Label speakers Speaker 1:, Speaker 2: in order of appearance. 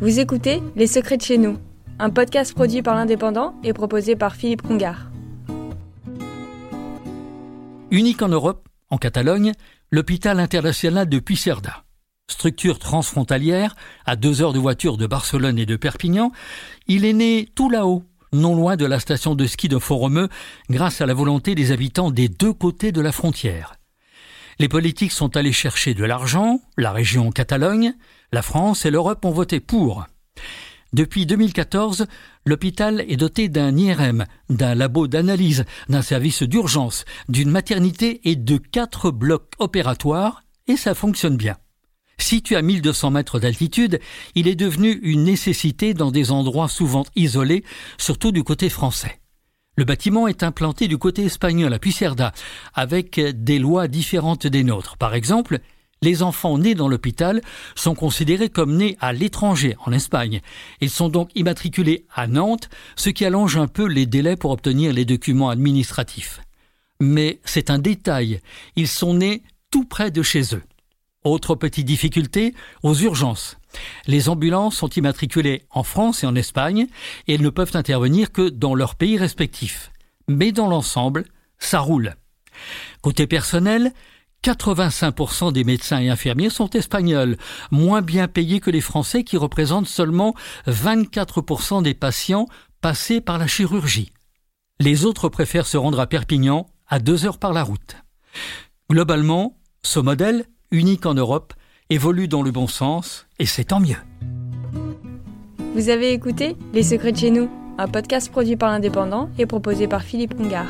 Speaker 1: Vous écoutez Les Secrets de chez nous, un podcast produit par l'Indépendant et proposé par Philippe Congar.
Speaker 2: Unique en Europe, en Catalogne, l'hôpital international de Puigcerdà. Structure transfrontalière, à deux heures de voiture de Barcelone et de Perpignan, il est né tout là-haut, non loin de la station de ski de Foromeux, grâce à la volonté des habitants des deux côtés de la frontière. Les politiques sont allés chercher de l'argent, la région Catalogne, la France et l'Europe ont voté pour. Depuis 2014, l'hôpital est doté d'un IRM, d'un labo d'analyse, d'un service d'urgence, d'une maternité et de quatre blocs opératoires, et ça fonctionne bien. Situé à 1200 mètres d'altitude, il est devenu une nécessité dans des endroits souvent isolés, surtout du côté français. Le bâtiment est implanté du côté espagnol à Pucerda, avec des lois différentes des nôtres. Par exemple, les enfants nés dans l'hôpital sont considérés comme nés à l'étranger, en Espagne. Ils sont donc immatriculés à Nantes, ce qui allonge un peu les délais pour obtenir les documents administratifs. Mais c'est un détail, ils sont nés tout près de chez eux. Autre petite difficulté, aux urgences. Les ambulances sont immatriculées en France et en Espagne et elles ne peuvent intervenir que dans leurs pays respectifs. Mais dans l'ensemble, ça roule. Côté personnel, 85% des médecins et infirmiers sont espagnols, moins bien payés que les Français qui représentent seulement 24% des patients passés par la chirurgie. Les autres préfèrent se rendre à Perpignan à deux heures par la route. Globalement, ce modèle unique en Europe, évolue dans le bon sens, et c'est tant mieux.
Speaker 1: Vous avez écouté Les Secrets de chez nous, un podcast produit par l'Indépendant et proposé par Philippe Congar.